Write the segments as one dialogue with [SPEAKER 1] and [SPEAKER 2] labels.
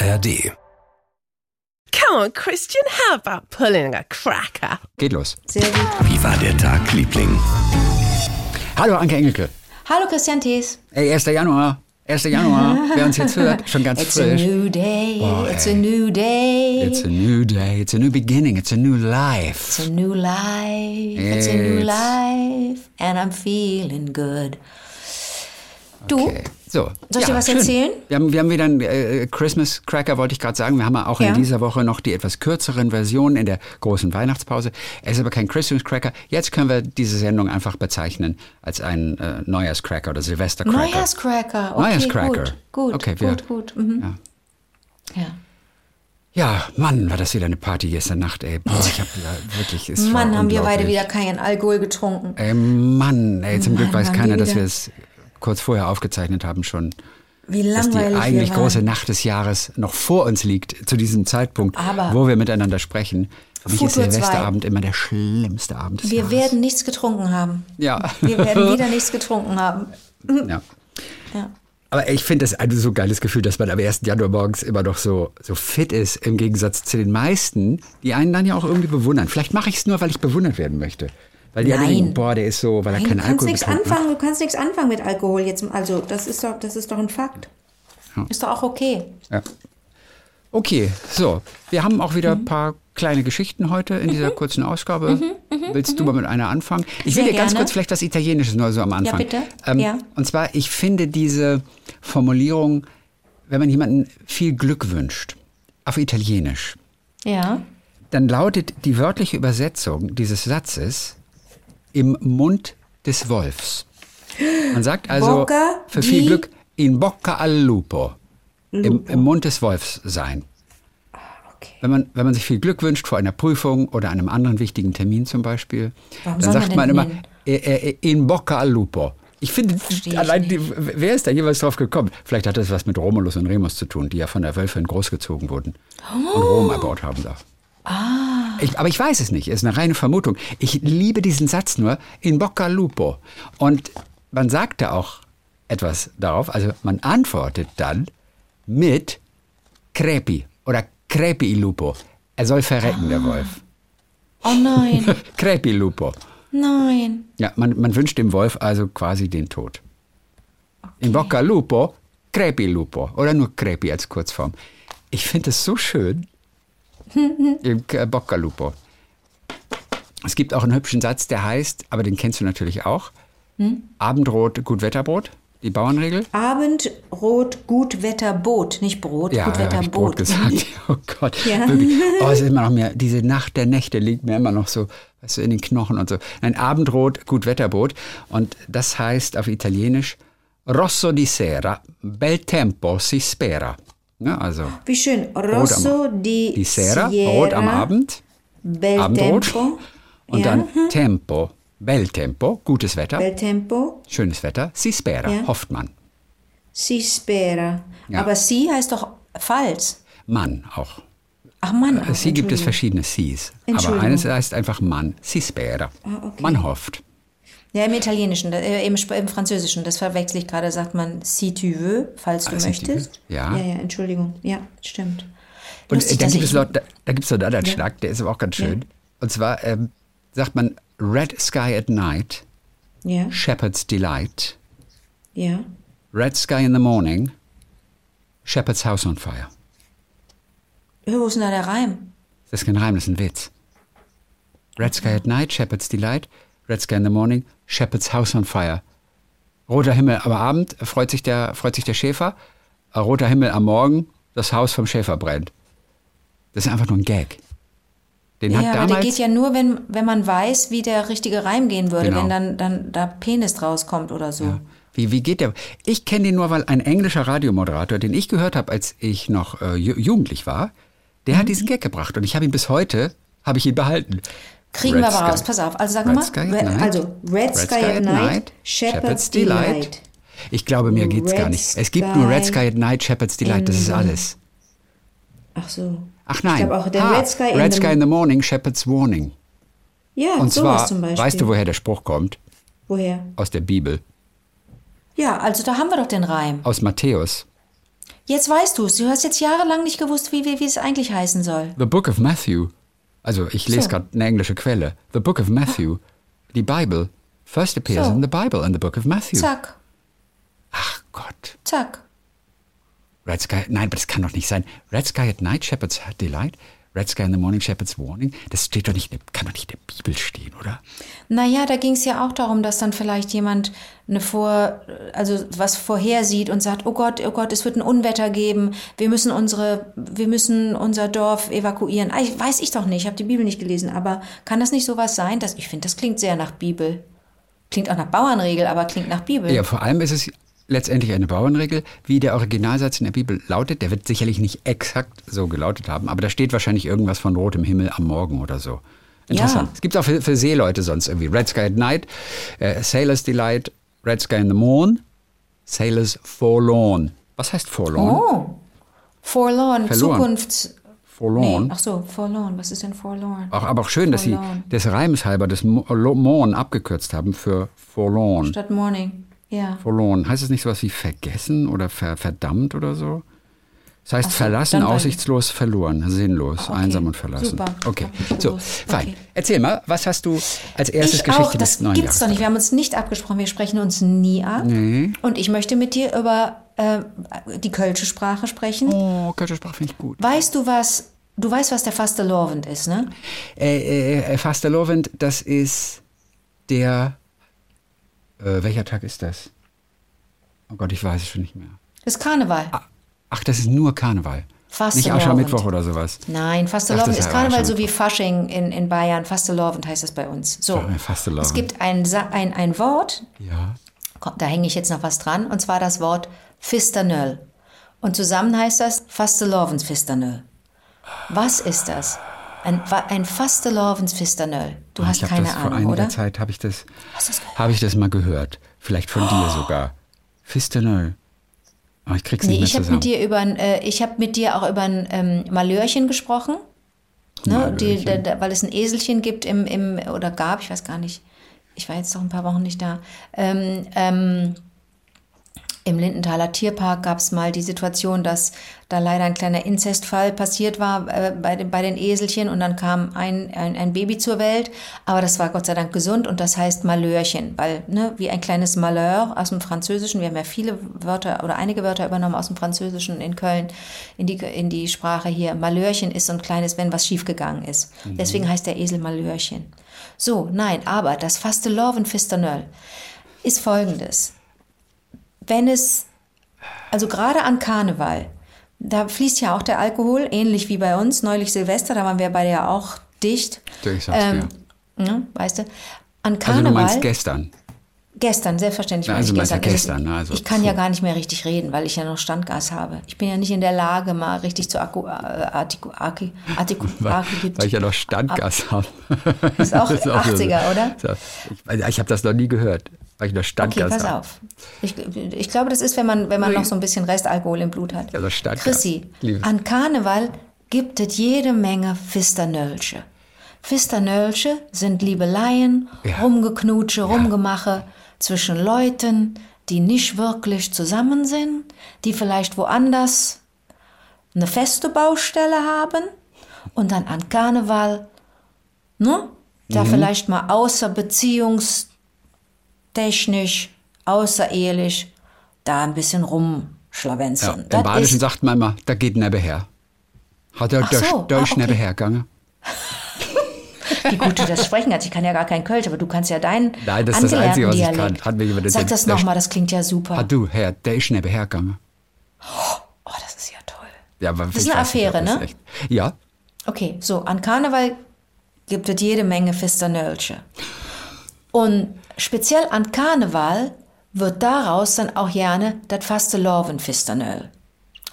[SPEAKER 1] ARD.
[SPEAKER 2] Come on, Christian, how about pulling a cracker?
[SPEAKER 3] Geht los.
[SPEAKER 4] Sehr gut.
[SPEAKER 1] Wie war der Tag, Liebling?
[SPEAKER 3] Hallo Anke Engelke.
[SPEAKER 4] Hallo Christian Thees.
[SPEAKER 3] Ey, 1. Januar. 1. Januar. Wer uns jetzt hört, schon ganz
[SPEAKER 4] It's a new day.
[SPEAKER 3] Boah,
[SPEAKER 4] it's
[SPEAKER 3] ey.
[SPEAKER 4] a new day.
[SPEAKER 3] It's a new day. It's a new beginning. It's a new life.
[SPEAKER 4] It's a new life. It's a new life. And I'm feeling good. Du?
[SPEAKER 3] Okay. So.
[SPEAKER 4] Soll ich dir was
[SPEAKER 3] schön.
[SPEAKER 4] erzählen?
[SPEAKER 3] Wir haben, wir haben wieder einen äh, Christmas Cracker, wollte ich gerade sagen. Wir haben auch
[SPEAKER 4] Ja.
[SPEAKER 3] in dieser Woche noch die etwas kürzeren Versionen in der großen Weihnachtspause. Es ist aber kein Christmas Cracker. Jetzt können wir diese Sendung einfach bezeichnen als einen äh, Neujahrscracker oder Silvestercracker.
[SPEAKER 4] Neujahrscracker. Okay,
[SPEAKER 3] Neujahrcracker.
[SPEAKER 4] Gut, gut,
[SPEAKER 3] Okay, wir-
[SPEAKER 4] gut, gut. Mhm. Ja.
[SPEAKER 3] Ja, Mann, war das wieder eine Party gestern Nacht, ey. Boah, ich hab ja wirklich. Es
[SPEAKER 4] Mann, haben wir beide wieder keinen Alkohol getrunken.
[SPEAKER 3] Ey, Mann, ey, zum Glück
[SPEAKER 4] Mann,
[SPEAKER 3] weiß
[SPEAKER 4] haben
[SPEAKER 3] keiner, dass wir es kurz vorher aufgezeichnet haben schon.
[SPEAKER 4] Wie
[SPEAKER 3] Dass die eigentlich große Nacht des Jahres noch vor uns liegt, zu diesem Zeitpunkt,
[SPEAKER 4] Aber-
[SPEAKER 3] wo wir miteinander sprechen. Für mich ist
[SPEAKER 4] Futur zwei.
[SPEAKER 3] Silvesterabend immer der schlimmste Abend des
[SPEAKER 4] Wir
[SPEAKER 3] Jahres.
[SPEAKER 4] werden nichts getrunken haben.
[SPEAKER 3] Ja.
[SPEAKER 4] Wir werden wieder nichts getrunken haben.
[SPEAKER 3] ja.
[SPEAKER 4] Ja.
[SPEAKER 3] Aber ich finde das ein so geiles Gefühl, dass man am 1. Januar morgens immer noch so, so fit ist, im Gegensatz zu den meisten, die einen dann ja auch irgendwie bewundern. Vielleicht mache ich es nur, weil ich bewundert werden möchte. Weil die alle
[SPEAKER 4] Nein.
[SPEAKER 3] denken, boah, der ist so, weil er
[SPEAKER 4] Nein, du
[SPEAKER 3] keinen Alkohol
[SPEAKER 4] nichts anfangen, du kannst nichts anfangen mit Alkohol jetzt. Also, das ist doch, das ist doch ein Fakt. Ist doch auch okay.
[SPEAKER 3] Ja. Okay, so. Wir haben auch
[SPEAKER 4] Mhm.
[SPEAKER 3] wieder ein paar kleine Geschichten heute in dieser kurzen Ausgabe. Willst du mal mit einer anfangen? Ich will
[SPEAKER 4] Mhm, Sehr
[SPEAKER 3] dir ganz
[SPEAKER 4] gerne.
[SPEAKER 3] kurz vielleicht was Italienisches nur so am Anfang.
[SPEAKER 4] bitte.
[SPEAKER 3] Ähm,
[SPEAKER 4] Ja.
[SPEAKER 3] Und zwar, ich finde diese Formulierung, wenn man jemandem viel Glück wünscht, auf Italienisch,
[SPEAKER 4] Ja.
[SPEAKER 3] dann lautet die wörtliche Übersetzung dieses Satzes im Mund des Wolfs. Man sagt also
[SPEAKER 4] Bocca
[SPEAKER 3] für viel Glück in bocca al lupo. Im, Im Mund des Wolfs sein.
[SPEAKER 4] Okay.
[SPEAKER 3] Wenn man, wenn man sich viel Glück wünscht vor einer Prüfung oder einem anderen wichtigen Termin zum Beispiel,
[SPEAKER 4] Warum
[SPEAKER 3] dann sagt
[SPEAKER 4] man
[SPEAKER 3] man immer äh, äh, in bocca al lupo. Ich finde,
[SPEAKER 4] ich
[SPEAKER 3] allein die, wer ist da jeweils drauf gekommen? Vielleicht hat das was mit Romulus und Remus zu tun, die ja von der Wölfin großgezogen wurden und
[SPEAKER 4] Oh.
[SPEAKER 3] Rom erbaut haben da.
[SPEAKER 4] Ah.
[SPEAKER 3] Ich, aber ich weiß es nicht, es ist eine reine Vermutung. Ich liebe diesen Satz nur, in bocca lupo. Und man sagte auch etwas darauf, also man antwortet dann mit crepi oder crepi il lupo. Er soll verrecken, der Wolf.
[SPEAKER 4] Oh nein,
[SPEAKER 3] crepi lupo.
[SPEAKER 4] nein.
[SPEAKER 3] Ja, man, man wünscht dem Wolf also quasi den Tod. In bocca lupo, crepi lupo. Oder nur crepi als Kurzform. Ich finde es so schön. Im K- bocca al lupo. Es gibt auch einen hübschen Satz, der heißt, aber den kennst du natürlich auch. Abendrot, Gutwetterbrot, die Bauernregel.
[SPEAKER 4] Abendrot, Gutwetterboot, nicht Brot,
[SPEAKER 3] Ja, ich Brot gesagt. Oh Gott,
[SPEAKER 4] Ja.
[SPEAKER 3] wirklich. Oh, es ist immer noch mehr, diese Nacht der Nächte liegt mir immer noch so, weißt du, in den Knochen und so. Ein Abendrot, Gutwetterboot. Und das heißt auf Italienisch Rosso di sera, bel tempo si spera. Ja, also
[SPEAKER 4] Wie schön. Rosso di,
[SPEAKER 3] di sera,
[SPEAKER 4] Sierra,
[SPEAKER 3] rot am Abend,
[SPEAKER 4] Bel
[SPEAKER 3] Abendrot.
[SPEAKER 4] Tempo.
[SPEAKER 3] Und
[SPEAKER 4] ja.
[SPEAKER 3] dann Tempo, bel tempo, gutes Wetter,
[SPEAKER 4] Bel Tempo,
[SPEAKER 3] schönes Wetter, si spera,
[SPEAKER 4] Ja.
[SPEAKER 3] hofft man.
[SPEAKER 4] si spera.
[SPEAKER 3] Ja.
[SPEAKER 4] Aber si heißt doch falls.
[SPEAKER 3] Mann auch.
[SPEAKER 4] Ach Mann. auch,
[SPEAKER 3] Sie gibt es verschiedene Sis. Aber eines heißt einfach Mann, si spera.
[SPEAKER 4] Ah, okay.
[SPEAKER 3] Man hofft.
[SPEAKER 4] Ja, im Italienischen, äh, im, im Französischen, das verwechsel ich gerade, sagt man si tu veux, falls du
[SPEAKER 3] Ah, si
[SPEAKER 4] möchtest.
[SPEAKER 3] veux, ja.
[SPEAKER 4] Ja, ja, Entschuldigung. Ja, stimmt.
[SPEAKER 3] Und
[SPEAKER 4] Lustig,
[SPEAKER 3] äh, dann gibt es noch, da, da gibt es noch einen anderen
[SPEAKER 4] Ja.
[SPEAKER 3] Schlag, der ist aber auch ganz schön. Und zwar ähm, sagt man Red Sky at Night,
[SPEAKER 4] Ja,
[SPEAKER 3] Shepherd's Delight.
[SPEAKER 4] ja.
[SPEAKER 3] Red Sky in the Morning, Shepherd's House on Fire.
[SPEAKER 4] Wo ist denn da der Reim?
[SPEAKER 3] Das ist kein Reim, das ist ein Witz. Red Sky at Night, Shepherd's Delight, Red Sky in the Morning, Shepherd's House on Fire. Roter Himmel am Abend, freut sich der, freut sich der Schäfer. Äh, Roter Himmel am Morgen, das Haus vom Schäfer brennt. Das ist einfach nur ein Gag. Den
[SPEAKER 4] Ja,
[SPEAKER 3] hat
[SPEAKER 4] aber der
[SPEAKER 3] damals,
[SPEAKER 4] geht ja nur, wenn, wenn man weiß, wie der richtige Reim gehen würde,
[SPEAKER 3] Genau.
[SPEAKER 4] wenn dann, dann da Penis rauskommt oder so.
[SPEAKER 3] Wie, wie geht der? Ich kenne den nur, weil ein englischer Radiomoderator, den ich gehört habe, als ich noch äh, ju jugendlich war, der
[SPEAKER 4] Mhm.
[SPEAKER 3] hat diesen Gag gebracht und ich habe ihn bis heute, habe ich ihn behalten.
[SPEAKER 4] Kriegen
[SPEAKER 3] Red
[SPEAKER 4] wir aber raus, pass auf. Also sag
[SPEAKER 3] Red
[SPEAKER 4] mal,
[SPEAKER 3] Sky at
[SPEAKER 4] Red,
[SPEAKER 3] Night.
[SPEAKER 4] also Red, Sky, at Night, Shepherd's Delight.
[SPEAKER 3] Ich glaube, mehr geht's gar
[SPEAKER 4] Red
[SPEAKER 3] nicht. Es gibt nur Red
[SPEAKER 4] Sky
[SPEAKER 3] at Night, Shepherd's Delight, das ist alles.
[SPEAKER 4] Ach so.
[SPEAKER 3] Ach nein.
[SPEAKER 4] Ich glaube auch der
[SPEAKER 3] Ah,
[SPEAKER 4] Red Sky in
[SPEAKER 3] Red
[SPEAKER 4] the-
[SPEAKER 3] Sky in the Morning, Shepherd's Warning.
[SPEAKER 4] Ja,
[SPEAKER 3] Und
[SPEAKER 4] sowas
[SPEAKER 3] zwar,
[SPEAKER 4] zum Beispiel.
[SPEAKER 3] weißt du, woher der Spruch kommt?
[SPEAKER 4] Woher?
[SPEAKER 3] Aus der Bibel,
[SPEAKER 4] Ja, also da haben wir doch den Reim.
[SPEAKER 3] aus Matthäus.
[SPEAKER 4] Jetzt weißt du es. Du hast jetzt jahrelang nicht gewusst, wie, wie, wie es eigentlich heißen soll.
[SPEAKER 3] The Book of Matthew. Also ich lese
[SPEAKER 4] So.
[SPEAKER 3] gerade eine englische Quelle. The Book of Matthew. Die Bible. First appears
[SPEAKER 4] So.
[SPEAKER 3] in the Bible in the Book of Matthew.
[SPEAKER 4] Zack,
[SPEAKER 3] Ach Gott.
[SPEAKER 4] zack.
[SPEAKER 3] Red Sky, nein, aber das kann doch nicht sein. Red Sky at night, Shepherd's Delight. Red Sky in the morning, Shepherd's warning. Das steht doch nicht, kann doch nicht in der Bibel stehen, oder?
[SPEAKER 4] Naja, da ging es ja auch darum, dass dann vielleicht jemand eine Vor, also was vorhersieht und sagt, oh Gott, oh Gott, es wird ein Unwetter geben, wir müssen unsere, wir müssen unser Dorf evakuieren. Ah, ich, weiß ich doch nicht, ich habe die Bibel nicht gelesen, aber kann das nicht sowas sein? Dass, ich finde, das klingt sehr nach Bibel. Klingt auch nach Bauernregel, aber klingt nach Bibel.
[SPEAKER 3] Ja, vor allem ist es letztendlich eine Bauernregel, wie der Originalsatz in der Bibel lautet. Der wird sicherlich nicht exakt so gelautet haben, aber da steht wahrscheinlich irgendwas von rotem Himmel am Morgen oder so. Interessant.
[SPEAKER 4] Ja.
[SPEAKER 3] Es gibt auch für, für Seeleute sonst irgendwie. Red Sky at Night, äh, Sailor's Delight, Red Sky in the Morn, Sailor's Forlorn. Was heißt Forlorn?
[SPEAKER 4] Oh, forlorn,
[SPEAKER 3] Verloren.
[SPEAKER 4] Zukunfts...
[SPEAKER 3] Forlorn.
[SPEAKER 4] Nee, ach so, forlorn, was ist denn forlorn?
[SPEAKER 3] Auch, aber auch schön, dass
[SPEAKER 4] Forlorn.
[SPEAKER 3] Sie des Reims halber das Morn abgekürzt haben für Forlorn.
[SPEAKER 4] Statt morning, ja.
[SPEAKER 3] Forlorn. Heißt es nicht sowas wie vergessen oder ver verdammt oder so? Das heißt
[SPEAKER 4] so,
[SPEAKER 3] verlassen, aussichtslos, verloren, sinnlos,
[SPEAKER 4] Okay,
[SPEAKER 3] einsam und verlassen.
[SPEAKER 4] super.
[SPEAKER 3] Okay, so, fein.
[SPEAKER 4] Okay.
[SPEAKER 3] Erzähl mal, was hast du als erstes
[SPEAKER 4] Ich
[SPEAKER 3] Geschichte
[SPEAKER 4] auch, das
[SPEAKER 3] des
[SPEAKER 4] gibt's doch nicht. Wir haben uns nicht abgesprochen, wir sprechen uns nie ab.
[SPEAKER 3] Nee.
[SPEAKER 4] Und ich möchte mit dir über äh, die Kölsche Sprache sprechen.
[SPEAKER 3] Oh, Kölsche Sprache finde ich gut.
[SPEAKER 4] Weißt du was, du weißt, was der Fastelovend ist, ne?
[SPEAKER 3] Äh, äh, Fastelovend, das ist der, äh, welcher Tag ist das? Oh Gott, ich weiß es schon nicht mehr.
[SPEAKER 4] Das ist Karneval.
[SPEAKER 3] Ach, das ist nur Karneval. Nicht
[SPEAKER 4] Fastelovend.
[SPEAKER 3] Aschermittwoch oder sowas.
[SPEAKER 4] Nein, Fastelovend
[SPEAKER 3] Ach,
[SPEAKER 4] ist Karneval so wie Fasching in, in Bayern. Fastelovend heißt das bei uns. So.
[SPEAKER 3] Fastelovend.
[SPEAKER 4] Es gibt ein, ein, ein Wort,
[SPEAKER 3] Ja.
[SPEAKER 4] Da hänge ich jetzt noch was dran, und zwar das Wort Fisternöll. Und zusammen heißt das Fastelovens Fisternöll. Was ist das? Ein, ein Fastelovens Fisternöll. Du hast
[SPEAKER 3] ich hab
[SPEAKER 4] keine
[SPEAKER 3] das vor
[SPEAKER 4] Ahnung,
[SPEAKER 3] einiger
[SPEAKER 4] oder?
[SPEAKER 3] Zeit habe ich das,
[SPEAKER 4] Hast
[SPEAKER 3] habe ich das mal gehört. Vielleicht von dir sogar. Fistenöl. Aber ich krieg's
[SPEAKER 4] Nee,
[SPEAKER 3] nicht mehr
[SPEAKER 4] ich habe
[SPEAKER 3] zusammen.
[SPEAKER 4] mit dir über ein, äh, ich habe mit dir auch über ein ähm, Malörchen gesprochen, ne? Die, da, da, weil es ein Eselchen gibt im, im oder gab, ich weiß gar nicht. Ich war jetzt doch ein paar Wochen nicht da. Ähm, ähm, Im Lindenthaler Tierpark gab es mal die Situation, dass da leider ein kleiner Inzestfall passiert war äh, bei, den, bei den Eselchen und dann kam ein, ein, ein Baby zur Welt, aber das war Gott sei Dank gesund und das heißt Malhörchen, weil ne, wie ein kleines Malheur aus dem Französischen, wir haben ja viele Wörter oder einige Wörter übernommen aus dem Französischen in Köln in die, in die Sprache hier. Malhörchen ist so ein kleines, wenn was schiefgegangen ist. Deswegen heißt der Esel Malhörchen. So, nein, aber das Fasteloven Fisternöll ist folgendes wenn es, also gerade an Karneval, da fließt ja auch der Alkohol, ähnlich wie bei uns, neulich Silvester, da waren wir beide ja auch dicht.
[SPEAKER 3] Ich sag's dir.
[SPEAKER 4] ne, weißt du, an
[SPEAKER 3] Also
[SPEAKER 4] Karneval,
[SPEAKER 3] du meinst gestern.
[SPEAKER 4] gestern, selbstverständlich
[SPEAKER 3] Na, also
[SPEAKER 4] ich gestern. Es ist-
[SPEAKER 3] gestern, also
[SPEAKER 4] ich kann ja
[SPEAKER 3] puh.
[SPEAKER 4] gar nicht mehr richtig reden, weil ich ja noch Standgas habe. Ich bin ja nicht in der Lage, mal richtig zu akku, äh, artiku, artiku, artiku, artiku,
[SPEAKER 3] Weil ich ja noch Standgas habe.
[SPEAKER 4] Ist auch 80er, oder?
[SPEAKER 3] So. Ich, ich habe das noch nie gehört, weil ich
[SPEAKER 4] Okay,
[SPEAKER 3] Standgas
[SPEAKER 4] pass
[SPEAKER 3] habe.
[SPEAKER 4] auf. Ich, ich glaube, das ist, wenn man, wenn man noch so ein bisschen Restalkohol im Blut hat.
[SPEAKER 3] Ja, das Standgas.
[SPEAKER 4] Chrissy,
[SPEAKER 3] Liebes.
[SPEAKER 4] an Karneval gibt es jede Menge Fisternölsche. Fisternölsche sind Liebeleien,
[SPEAKER 3] Ja.
[SPEAKER 4] Rumgeknutsche, Rumgemache zwischen Leuten, die nicht wirklich zusammen sind, die vielleicht woanders eine feste Baustelle haben und dann an Karneval, ne? Da
[SPEAKER 3] Mhm.
[SPEAKER 4] vielleicht mal außer beziehungstechnisch, außerehelich, da ein bisschen
[SPEAKER 3] Ja,
[SPEAKER 4] rumschlawenzeln.
[SPEAKER 3] Im Badischen sagt man immer, da geht nebenher. Hat er
[SPEAKER 4] Ach so, ah, okay.
[SPEAKER 3] nebenher gegangen?
[SPEAKER 4] Wie gut du das sprechen kannst. Ich kann ja gar kein Kölsch, aber du kannst ja deinen
[SPEAKER 3] Nein, das ist das Einzige, was ich
[SPEAKER 4] Dialekt.
[SPEAKER 3] kann. Hat mir jemand
[SPEAKER 4] Sag das nochmal, das klingt ja super.
[SPEAKER 3] Hat du, Herr, der ist nebenher gegangen.
[SPEAKER 4] Oh, das ist ja toll.
[SPEAKER 3] Ja, aber
[SPEAKER 4] Das ist eine
[SPEAKER 3] nicht,
[SPEAKER 4] Affäre,
[SPEAKER 3] das
[SPEAKER 4] ne?
[SPEAKER 3] echt- Ja,
[SPEAKER 4] Okay, so, an Karneval gibt es jede Menge Fisternölsche. Und speziell an Karneval wird daraus dann auch gerne das Fasteloven-Fisternöl.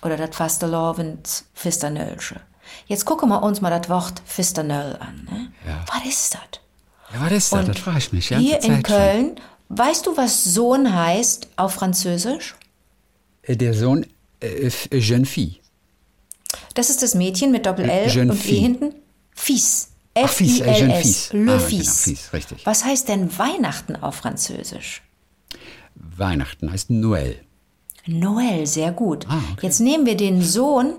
[SPEAKER 4] Oder das Fastelovens-Fisternölsche. Jetzt gucken wir uns mal das Wort Fisternöl an. Ne?
[SPEAKER 3] Ja.
[SPEAKER 4] Was ist das?
[SPEAKER 3] ja was ist das? Das frage ich mich.
[SPEAKER 4] Hier in
[SPEAKER 3] Zeit schon.
[SPEAKER 4] Köln, weißt du, was Sohn heißt auf Französisch?
[SPEAKER 3] Äh, Der Sohn, äh, äh, Jeune Fille.
[SPEAKER 4] Das ist das Mädchen mit Doppel-L und E hinten. Fils.
[SPEAKER 3] Ach, Fils, äh, jeune
[SPEAKER 4] F-I-L-S.
[SPEAKER 3] fils.
[SPEAKER 4] Le
[SPEAKER 3] Ah, genau,
[SPEAKER 4] Fils.
[SPEAKER 3] Fils, richtig.
[SPEAKER 4] Was heißt denn Weihnachten auf Französisch?
[SPEAKER 3] Weihnachten heißt Noël.
[SPEAKER 4] Noel, sehr gut.
[SPEAKER 3] Ah, okay.
[SPEAKER 4] Jetzt nehmen wir den Sohn,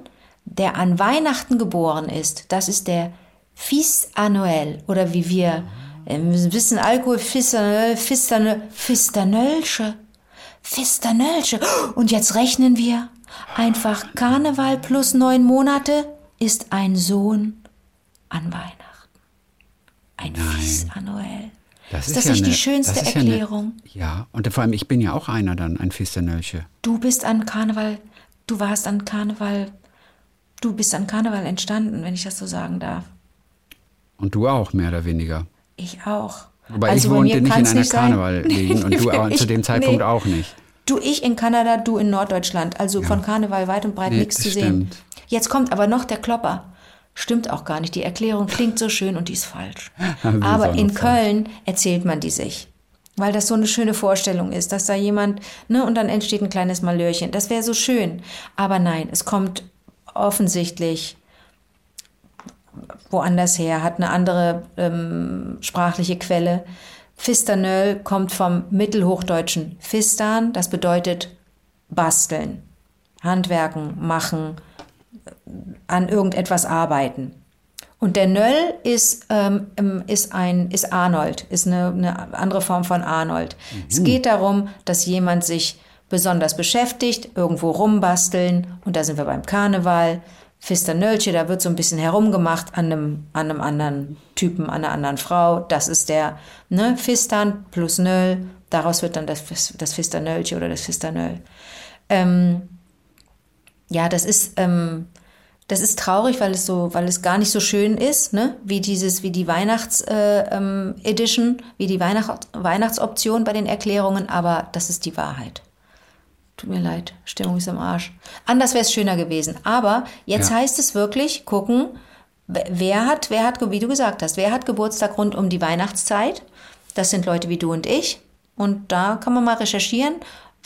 [SPEAKER 4] der an Weihnachten geboren ist. Das ist der Fils à Noël oder wie wir ähm, wissen, Alkohol, Fistanöl, Fistanöl, Fistanölsche. Fistanölsche. Und jetzt rechnen wir. Einfach Karneval plus neun Monate ist ein Sohn an Weihnachten. Ein Fils à Noël.
[SPEAKER 3] Das
[SPEAKER 4] ist das
[SPEAKER 3] ja
[SPEAKER 4] nicht die
[SPEAKER 3] eine-
[SPEAKER 4] schönste
[SPEAKER 3] das ist ja eine-
[SPEAKER 4] Erklärung?
[SPEAKER 3] Ja, und vor allem, ich bin ja auch einer dann, ein Fisternölche.
[SPEAKER 4] Du bist an Karneval, du warst an Karneval, du bist an Karneval entstanden, wenn ich das so sagen darf.
[SPEAKER 3] Und du auch, mehr oder weniger.
[SPEAKER 4] Ich auch.
[SPEAKER 3] Wobei
[SPEAKER 4] Also
[SPEAKER 3] ich wohnte nicht in einer. Karneval-Gegend und du auch,
[SPEAKER 4] Ich-
[SPEAKER 3] zu dem Zeitpunkt
[SPEAKER 4] nee.
[SPEAKER 3] auch nicht.
[SPEAKER 4] Du, ich in Kanada, du in Norddeutschland. Also von Karneval weit und breit
[SPEAKER 3] Nee,
[SPEAKER 4] nichts zu sehen.
[SPEAKER 3] stimmt.
[SPEAKER 4] Jetzt kommt aber noch der Klopper. Stimmt auch gar nicht. Die Erklärung klingt so schön und die ist falsch. Aber in. Köln erzählt man die sich. Weil das so eine schöne Vorstellung ist, dass da jemand, ne, und dann entsteht ein kleines Malörchen. Das wäre so schön. Aber nein, es kommt offensichtlich woanders her, hat eine andere ähm, sprachliche Quelle. Fisternöll kommt vom mittelhochdeutschen Fistan, das bedeutet basteln, handwerken, machen, an irgendetwas arbeiten. Und der Nöll ist, ähm, ähm, ist, ein, ist Arnold, ist eine, eine andere Form von Arnold. Es geht darum, dass jemand sich besonders beschäftigt, irgendwo rumbasteln. Und da sind wir beim Karneval. Fisternölche, da wird so ein bisschen herumgemacht an einem, an einem anderen Typen, an einer anderen Frau. Das ist der ne, Fistan plus Nöll. Daraus wird dann das, das Fisternölche oder das Fisternöll. Ähm, ja, das ist, ähm, das ist traurig, weil es so, weil es gar nicht so schön ist, ne? Wie dieses, wie die Weihnachts äh, ähm, Edition, wie die Weihnacht, Weihnachtsoption bei den Erklärungen, aber das ist die Wahrheit. Tut mir leid, Stimmung ist im Arsch. Anders wäre es schöner gewesen. Aber jetzt
[SPEAKER 3] Ja.
[SPEAKER 4] heißt es wirklich, gucken, wer hat, wer hat, wie du gesagt hast, wer hat Geburtstag rund um die Weihnachtszeit? Das sind Leute wie du und ich. Und da kann man mal recherchieren,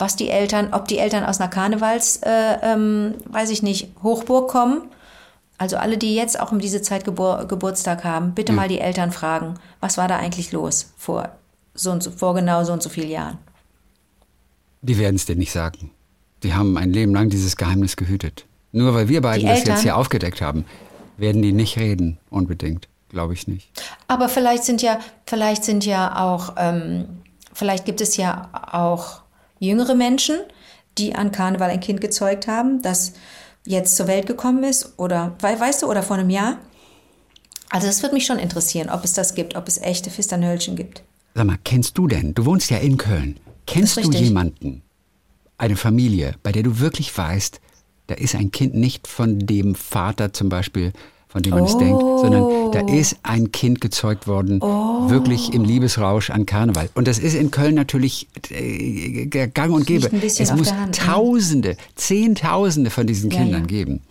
[SPEAKER 4] was die Eltern, ob die Eltern aus einer Karnevals, äh, ähm, weiß ich nicht, Hochburg kommen. Also alle, die jetzt auch um diese Zeit Gebur Geburtstag haben, bitte mal die Eltern fragen, was war da eigentlich los vor so und so, vor genau so und so vielen Jahren.
[SPEAKER 3] Die werden es dir nicht sagen. Die haben ein Leben lang dieses Geheimnis gehütet. Nur weil wir beiden
[SPEAKER 4] Die
[SPEAKER 3] das
[SPEAKER 4] Eltern?
[SPEAKER 3] jetzt hier aufgedeckt haben, werden die nicht reden, unbedingt. Glaube ich nicht.
[SPEAKER 4] Aber vielleicht sind ja, vielleicht sind ja auch, ähm, vielleicht gibt es ja auch jüngere Menschen, die an Karneval ein Kind gezeugt haben, das jetzt zur Welt gekommen ist oder, wei- weißt du, oder vor einem Jahr. Also das würde mich schon interessieren, ob es das gibt, ob es echte Fisternhölchen gibt.
[SPEAKER 3] Sag mal, kennst du denn, du wohnst ja in Köln, kennst du jemanden, eine Familie, bei der du wirklich weißt, da ist ein Kind nicht von dem Vater zum Beispiel, von dem man es denkt, sondern da ist ein Kind gezeugt worden, wirklich im Liebesrausch an Karneval. Und das ist in Köln natürlich äh, gang und gäbe. Es muss
[SPEAKER 4] ne?
[SPEAKER 3] Tausende, Zehntausende von diesen
[SPEAKER 4] Ja,
[SPEAKER 3] Kindern
[SPEAKER 4] ja.
[SPEAKER 3] geben.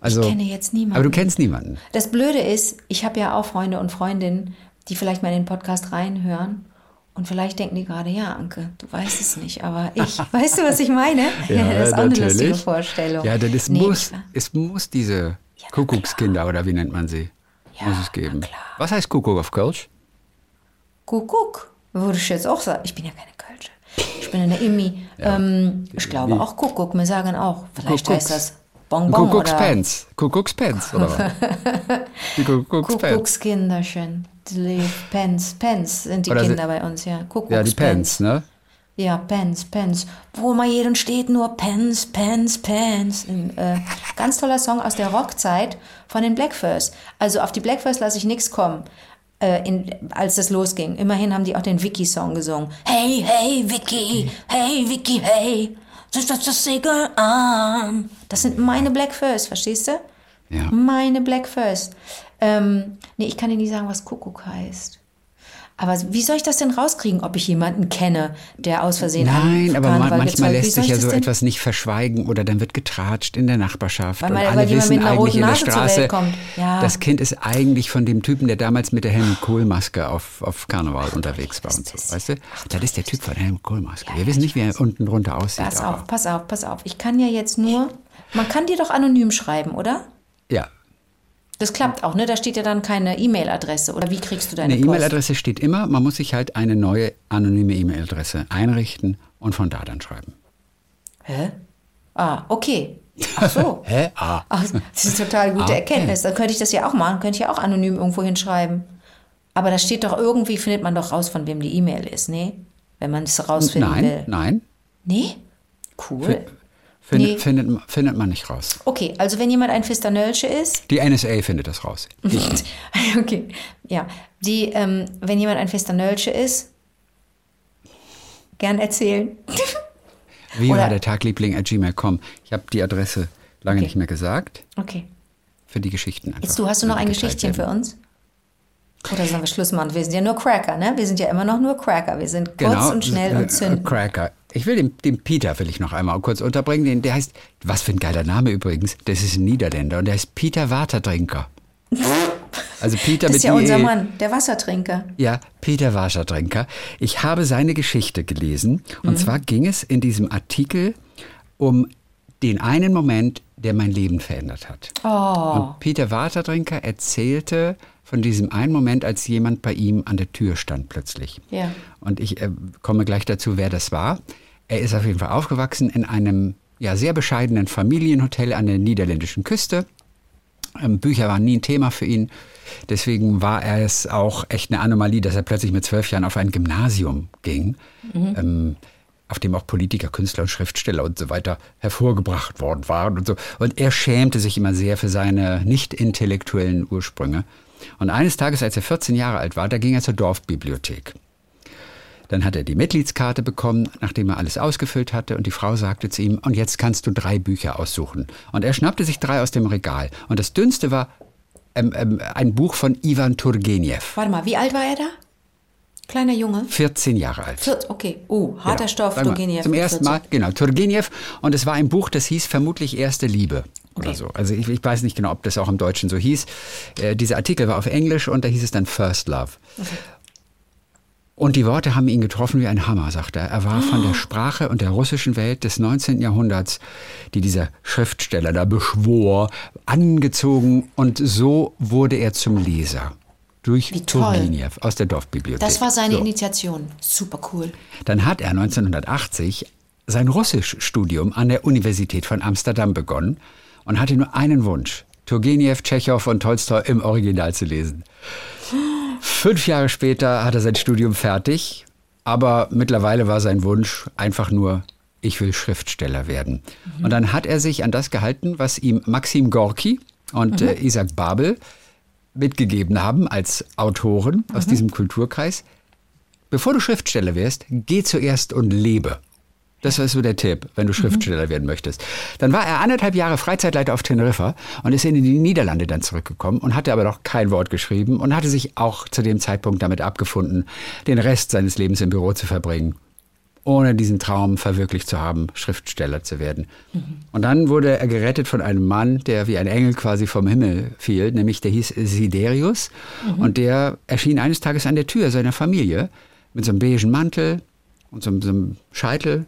[SPEAKER 3] Also,
[SPEAKER 4] Ich kenne jetzt niemanden.
[SPEAKER 3] Aber du kennst niemanden.
[SPEAKER 4] Das Blöde ist, ich habe ja auch Freunde und Freundinnen, die vielleicht mal in den Podcast reinhören. Und vielleicht denken die gerade, ja, Anke, du weißt es nicht, aber ich, weißt du, was ich meine? das ist auch eine lustige Vorstellung.
[SPEAKER 3] Ja, denn es,
[SPEAKER 4] Nee,
[SPEAKER 3] muss, es muss diese
[SPEAKER 4] na
[SPEAKER 3] Kuckuckskinder, oder wie nennt man sie,
[SPEAKER 4] Ja,
[SPEAKER 3] muss es geben. Was heißt Kuckuck auf Kölsch?
[SPEAKER 4] Kuckuck, würde ich jetzt auch sagen. Ich bin ja keine Kölsche. Ich bin eine Immi. Ähm, ich glaube auch Kuckuck. Wir sagen auch, vielleicht
[SPEAKER 3] Kuckucks.
[SPEAKER 4] heißt das Bonbon oder
[SPEAKER 3] Kuckuckspens. Kuckuckspens, oder was? Die Kuckuckspens.
[SPEAKER 4] Kuckuckskinderchen. Die Pens, Pens sind die
[SPEAKER 3] Oder
[SPEAKER 4] Kinder bei uns, ja. Kuckuckspens.
[SPEAKER 3] Ja, die Pens, ne?
[SPEAKER 4] Ja, Pens, Pens. Wo mal jeden steht, nur Pens, Pens, Pens. Ein, äh, ganz toller Song aus der Rockzeit von den Blackfurs. Also auf die Blackfurs lasse ich nichts kommen, äh, in, als das losging. Immerhin haben die auch den Vicky-Song gesungen. Hey, hey, Vicky, hey, Vicky, hey. Das ist das Segel an. Das sind meine Blackfurs, verstehst du?
[SPEAKER 3] Ja.
[SPEAKER 4] Meine Blackfurs. Ähm, nee, ich kann dir nicht sagen, was Kuckuck heißt. Aber wie soll ich das denn rauskriegen, ob ich jemanden kenne, der aus Versehen
[SPEAKER 3] Nein, aber man, manchmal lässt sich
[SPEAKER 4] ich
[SPEAKER 3] ja so etwas nicht verschweigen oder dann wird getratscht in der Nachbarschaft
[SPEAKER 4] Weil
[SPEAKER 3] und
[SPEAKER 4] man-
[SPEAKER 3] alle
[SPEAKER 4] weil jemand
[SPEAKER 3] wissen
[SPEAKER 4] mit einer
[SPEAKER 3] eigentlich in der
[SPEAKER 4] Nase
[SPEAKER 3] Straße,
[SPEAKER 4] kommt. Ja.
[SPEAKER 3] das Kind ist eigentlich von dem Typen, der damals mit der Helmut Kohl-Maske auf, auf Karneval unterwegs war und so, weißt du? Das ist der Typ von der Helmut Kohl-Maske. Wir wissen nicht, wie er unten drunter aussieht.
[SPEAKER 4] Pass
[SPEAKER 3] aber-
[SPEAKER 4] auf, pass auf, pass auf. Ich kann ja jetzt nur. Man kann dir doch anonym schreiben, oder?
[SPEAKER 3] Ja,
[SPEAKER 4] Das klappt auch, ne? Da steht ja dann keine E-Mail-Adresse. Oder wie kriegst du deine
[SPEAKER 3] Eine
[SPEAKER 4] Post?
[SPEAKER 3] E-Mail-Adresse steht immer, man muss sich halt eine neue anonyme E-Mail-Adresse einrichten und von da dann schreiben.
[SPEAKER 4] Hä? Ah, okay. Ach so.
[SPEAKER 3] Hä? Ah.
[SPEAKER 4] Ach, das ist eine total gute
[SPEAKER 3] Ah.
[SPEAKER 4] Erkenntnis. Dann könnte ich das ja auch machen, könnte ich ja auch anonym irgendwo hinschreiben. Aber da steht doch irgendwie, findet man doch raus, von wem die E-Mail ist, nee? Wenn man es rausfinden
[SPEAKER 3] Nein,
[SPEAKER 4] will.
[SPEAKER 3] nein.
[SPEAKER 4] Nee? Cool.
[SPEAKER 3] Findet,
[SPEAKER 4] Nee.
[SPEAKER 3] findet, findet man nicht raus.
[SPEAKER 4] Okay, also wenn jemand ein Fisternölsche ist,
[SPEAKER 3] Die NSA findet das raus. Ich nicht.
[SPEAKER 4] okay, ja, die, ähm, wenn jemand ein Fisternölsche ist, gern erzählen.
[SPEAKER 3] Wie
[SPEAKER 4] Oder-
[SPEAKER 3] war der Tagliebling at gmail.com? Ich habe die Adresse lange
[SPEAKER 4] Okay.
[SPEAKER 3] nicht mehr gesagt.
[SPEAKER 4] Okay.
[SPEAKER 3] Für die Geschichten einfach.
[SPEAKER 4] Jetzt du, hast du noch ein Geschichtchen für uns? Oder sollen wir Schluss machen? Wir sind ja nur Cracker, ne? Wir sind ja immer noch nur Cracker. Wir sind kurz
[SPEAKER 3] Genau,
[SPEAKER 4] und schnell
[SPEAKER 3] äh,
[SPEAKER 4] und zünden.
[SPEAKER 3] Cracker. Ich will den, den Peter will ich noch einmal kurz unterbringen. Den, der heißt, was für ein geiler Name übrigens. Das ist ein Niederländer und der heißt Peter Watertrinker. Also Peter
[SPEAKER 4] Das
[SPEAKER 3] mit
[SPEAKER 4] ist ja unser
[SPEAKER 3] IE.
[SPEAKER 4] Mann, der Wassertrinker.
[SPEAKER 3] Ja, Peter Watertrinker. Ich habe seine Geschichte gelesen.
[SPEAKER 4] Mhm.
[SPEAKER 3] Und zwar ging es in diesem Artikel um den einen Moment, der mein Leben verändert hat.
[SPEAKER 4] Oh.
[SPEAKER 3] Und Peter Watertrinker erzählte von diesem einen Moment, als jemand bei ihm an der Tür stand plötzlich.
[SPEAKER 4] Ja.
[SPEAKER 3] Und ich äh, komme gleich dazu, wer das war. Er ist auf jeden Fall aufgewachsen in einem ja, sehr bescheidenen Familienhotel an der niederländischen Küste. Ähm, Bücher waren nie ein Thema für ihn. Deswegen war er es auch echt eine Anomalie, dass er plötzlich mit zwölf Jahren auf ein Gymnasium ging, ähm, auf dem auch Politiker, Künstler und Schriftsteller und so weiter hervorgebracht worden waren und so. Und er schämte sich immer sehr für seine nicht intellektuellen Ursprünge. Und eines Tages, als er 14 Jahre alt war, da ging er zur Dorfbibliothek. Dann hat er die Mitgliedskarte bekommen, nachdem er alles ausgefüllt hatte. Und die Frau sagte zu ihm, und jetzt kannst du drei Bücher aussuchen. Und er schnappte sich drei aus dem Regal. Und das dünnste war ähm, ähm, ein Buch von Ivan Turgenev.
[SPEAKER 4] Warte mal, wie alt war er da? Kleiner Junge?
[SPEAKER 3] 14 Jahre alt.
[SPEAKER 4] Okay. Oh, harter
[SPEAKER 3] Genau.
[SPEAKER 4] Stoff,
[SPEAKER 3] Sag mal,
[SPEAKER 4] Turgenev.
[SPEAKER 3] Zum ersten
[SPEAKER 4] 14.
[SPEAKER 3] Mal, genau, Turgenev. Und es war ein Buch, das hieß vermutlich Erste Liebe oder
[SPEAKER 4] Okay.
[SPEAKER 3] so. Also ich, ich weiß nicht genau, ob das auch im Deutschen so hieß. Äh, dieser Artikel war auf Englisch und da hieß es dann First Love. Und die Worte haben ihn getroffen wie ein Hammer, sagt er. Er war von der Sprache und der russischen Welt des 19. Jahrhunderts, die dieser Schriftsteller da beschwor, angezogen und so wurde er zum Leser. Durch. Turgenev aus der Dorfbibliothek.
[SPEAKER 4] Das war seine
[SPEAKER 3] So.
[SPEAKER 4] Initiation. Super cool.
[SPEAKER 3] Dann hat er 1980 sein Russischstudium an der Universität von Amsterdam begonnen und hatte nur einen Wunsch, Turgenev, Tschechow und Tolstoi im Original zu lesen. Fünf Jahre später hat er sein Studium fertig, aber mittlerweile war sein Wunsch einfach nur, ich will Schriftsteller werden. Und dann hat er sich an das gehalten, was ihm Maxim Gorki und äh, Isaac Babel mitgegeben haben als Autoren aus diesem Kulturkreis. Bevor du Schriftsteller wirst, geh zuerst und lebe. Das war so der Tipp, wenn du Schriftsteller werden möchtest. Dann war er anderthalb Jahre Freizeitleiter auf Teneriffa und ist in die Niederlande dann zurückgekommen und hatte aber noch kein Wort geschrieben und hatte sich auch zu dem Zeitpunkt damit abgefunden, den Rest seines Lebens im Büro zu verbringen, ohne diesen Traum verwirklicht zu haben, Schriftsteller zu werden. Und dann wurde er gerettet von einem Mann, der wie ein Engel quasi vom Himmel fiel, nämlich der hieß Siderius und der erschien eines Tages an der Tür seiner Familie mit so einem beigen Mantel und so, einem- so einem Scheitel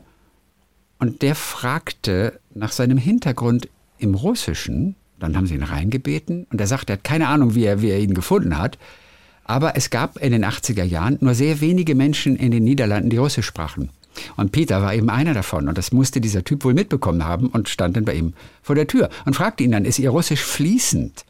[SPEAKER 3] und der fragte nach seinem Hintergrund im Russischen. Dann haben sie ihn reingebeten und er sagte, er hat keine Ahnung, wie er, wie er ihn gefunden hat. Aber es gab in den 80er Jahren nur sehr wenige Menschen in den Niederlanden, die Russisch sprachen. Und Peter war eben einer davon. Und das musste dieser Typ wohl mitbekommen haben und stand dann bei ihm vor der Tür und fragte ihn dann, ist Ihr Russisch fließend?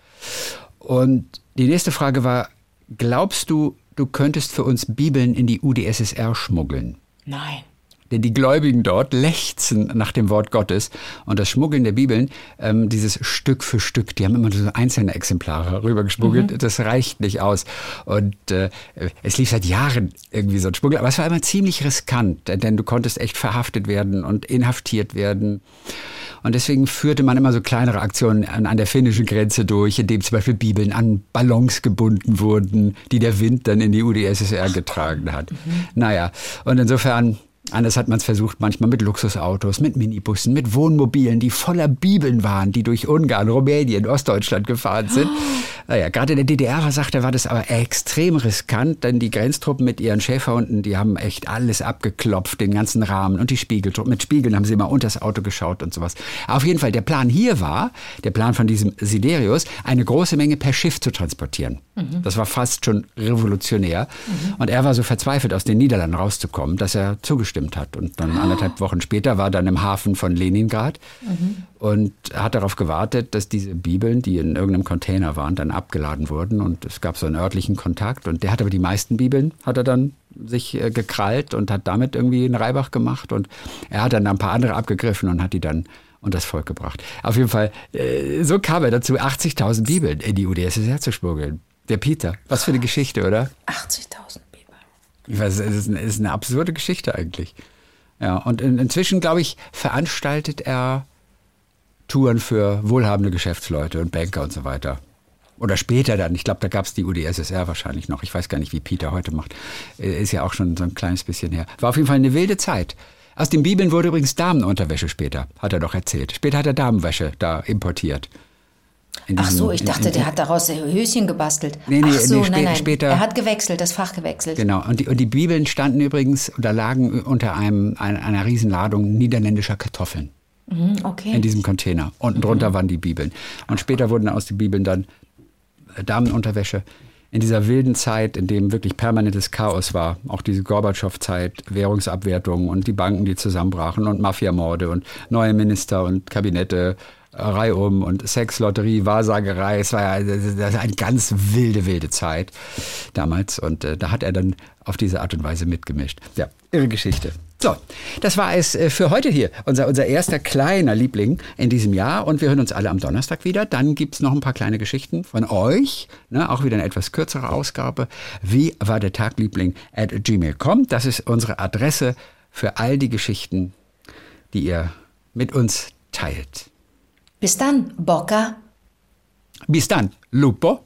[SPEAKER 3] Und die nächste Frage war, glaubst du, du könntest für uns Bibeln in die UdSSR schmuggeln?
[SPEAKER 4] Nein.
[SPEAKER 3] Denn die Gläubigen dort lechzen nach dem Wort Gottes. Und das Schmuggeln der Bibeln, ähm, dieses Stück für Stück, die haben immer so einzelne Exemplare rübergeschmuggelt, das reicht nicht aus. Und äh, es lief seit Jahren irgendwie so ein Schmuggel. Aber es war immer ziemlich riskant, denn du konntest echt verhaftet werden und inhaftiert werden. Und deswegen führte man immer so kleinere Aktionen an, an der finnischen Grenze durch, indem zum Beispiel Bibeln an Ballons gebunden wurden, die der Wind dann in die UdSSR getragen hat. Naja, und insofern, anders hat man es versucht, manchmal mit Luxusautos, mit Minibussen, mit Wohnmobilen, die voller Bibeln waren, die durch Ungarn, Rumänien, Ostdeutschland gefahren sind. Naja, gerade in der DDR war, sagt er, war das aber extrem riskant, denn die Grenztruppen mit ihren Schäferhunden, die haben echt alles abgeklopft, den ganzen Rahmen und die Spiegeltruppen. Mit Spiegeln haben sie immer unter das Auto geschaut und sowas. Auf jeden Fall, der Plan hier war, der Plan von diesem Siderius, eine große Menge per Schiff zu transportieren. Mhm. Das war fast schon revolutionär. Mhm. Und er war so verzweifelt, aus den Niederlanden rauszukommen, dass er zugestimmt hat. Und dann oh. anderthalb Wochen später war er dann im Hafen von Leningrad mhm. und hat darauf gewartet, dass diese Bibeln, die in irgendeinem Container waren, dann abgeladen wurden. Und es gab so einen örtlichen Kontakt. Und der hat aber die meisten Bibeln, hat er dann sich äh, gekrallt und hat damit irgendwie einen Reibach gemacht. Und er hat dann ein paar andere abgegriffen und hat die dann und das Volk gebracht. Auf jeden Fall, äh, so kam er dazu, 80.000 Bibeln in die UdSSR zu schmuggeln. Der Peter. Was für eine Geschichte, oder?
[SPEAKER 4] 80.000 Bibeln.
[SPEAKER 3] Ich weiß, es ist, eine, es ist eine absurde Geschichte eigentlich. Ja, und in, inzwischen, glaube ich, veranstaltet er Touren für wohlhabende Geschäftsleute und Banker und so weiter. Oder später dann. Ich glaube, da gab es die UdSSR wahrscheinlich noch. Ich weiß gar nicht, wie Peter heute macht. Äh, ist ja auch schon so ein kleines bisschen her. War auf jeden Fall eine wilde Zeit. Aus den Bibeln wurde übrigens Damenunterwäsche später, hat er doch erzählt. Später hat er Damenwäsche da importiert.
[SPEAKER 4] Diesem, Ach so, ich dachte, in, in, der hat daraus Höschen gebastelt.
[SPEAKER 3] Nee, nee,
[SPEAKER 4] Ach so,
[SPEAKER 3] nee,
[SPEAKER 4] nein, nein.
[SPEAKER 3] später.
[SPEAKER 4] Er hat gewechselt, das Fach gewechselt.
[SPEAKER 3] Genau, und die, und die Bibeln standen übrigens oder lagen unter einem, einer, einer Riesenladung niederländischer Kartoffeln.
[SPEAKER 4] Mhm, okay.
[SPEAKER 3] In diesem Container. Unten mhm. drunter waren die Bibeln. Und später wurden aus den Bibeln dann Damenunterwäsche. In dieser wilden Zeit, in dem wirklich permanentes Chaos war, auch diese Gorbatschow-Zeit, Währungsabwertung und die Banken, die zusammenbrachen und Mafiamorde und neue Minister und Kabinette reihum und Sexlotterie, Wahrsagerei. Es war ja eine ganz wilde, wilde Zeit damals. Und äh, da hat er dann auf diese Art und Weise mitgemischt. Ja, irre Geschichte. So, das war es äh, für heute hier. Unser, unser erster kleiner Liebling in diesem Jahr. Und wir hören uns alle am Donnerstag wieder. Dann gibt es noch ein paar kleine Geschichten von euch. Ne, auch wieder eine etwas kürzere Ausgabe. Wie war der Tag, Liebling at gmail.com. Das ist unsere Adresse für all die Geschichten, die ihr mit uns teilt.
[SPEAKER 4] Bis dann, Boca.
[SPEAKER 3] Bis dann, Lupo.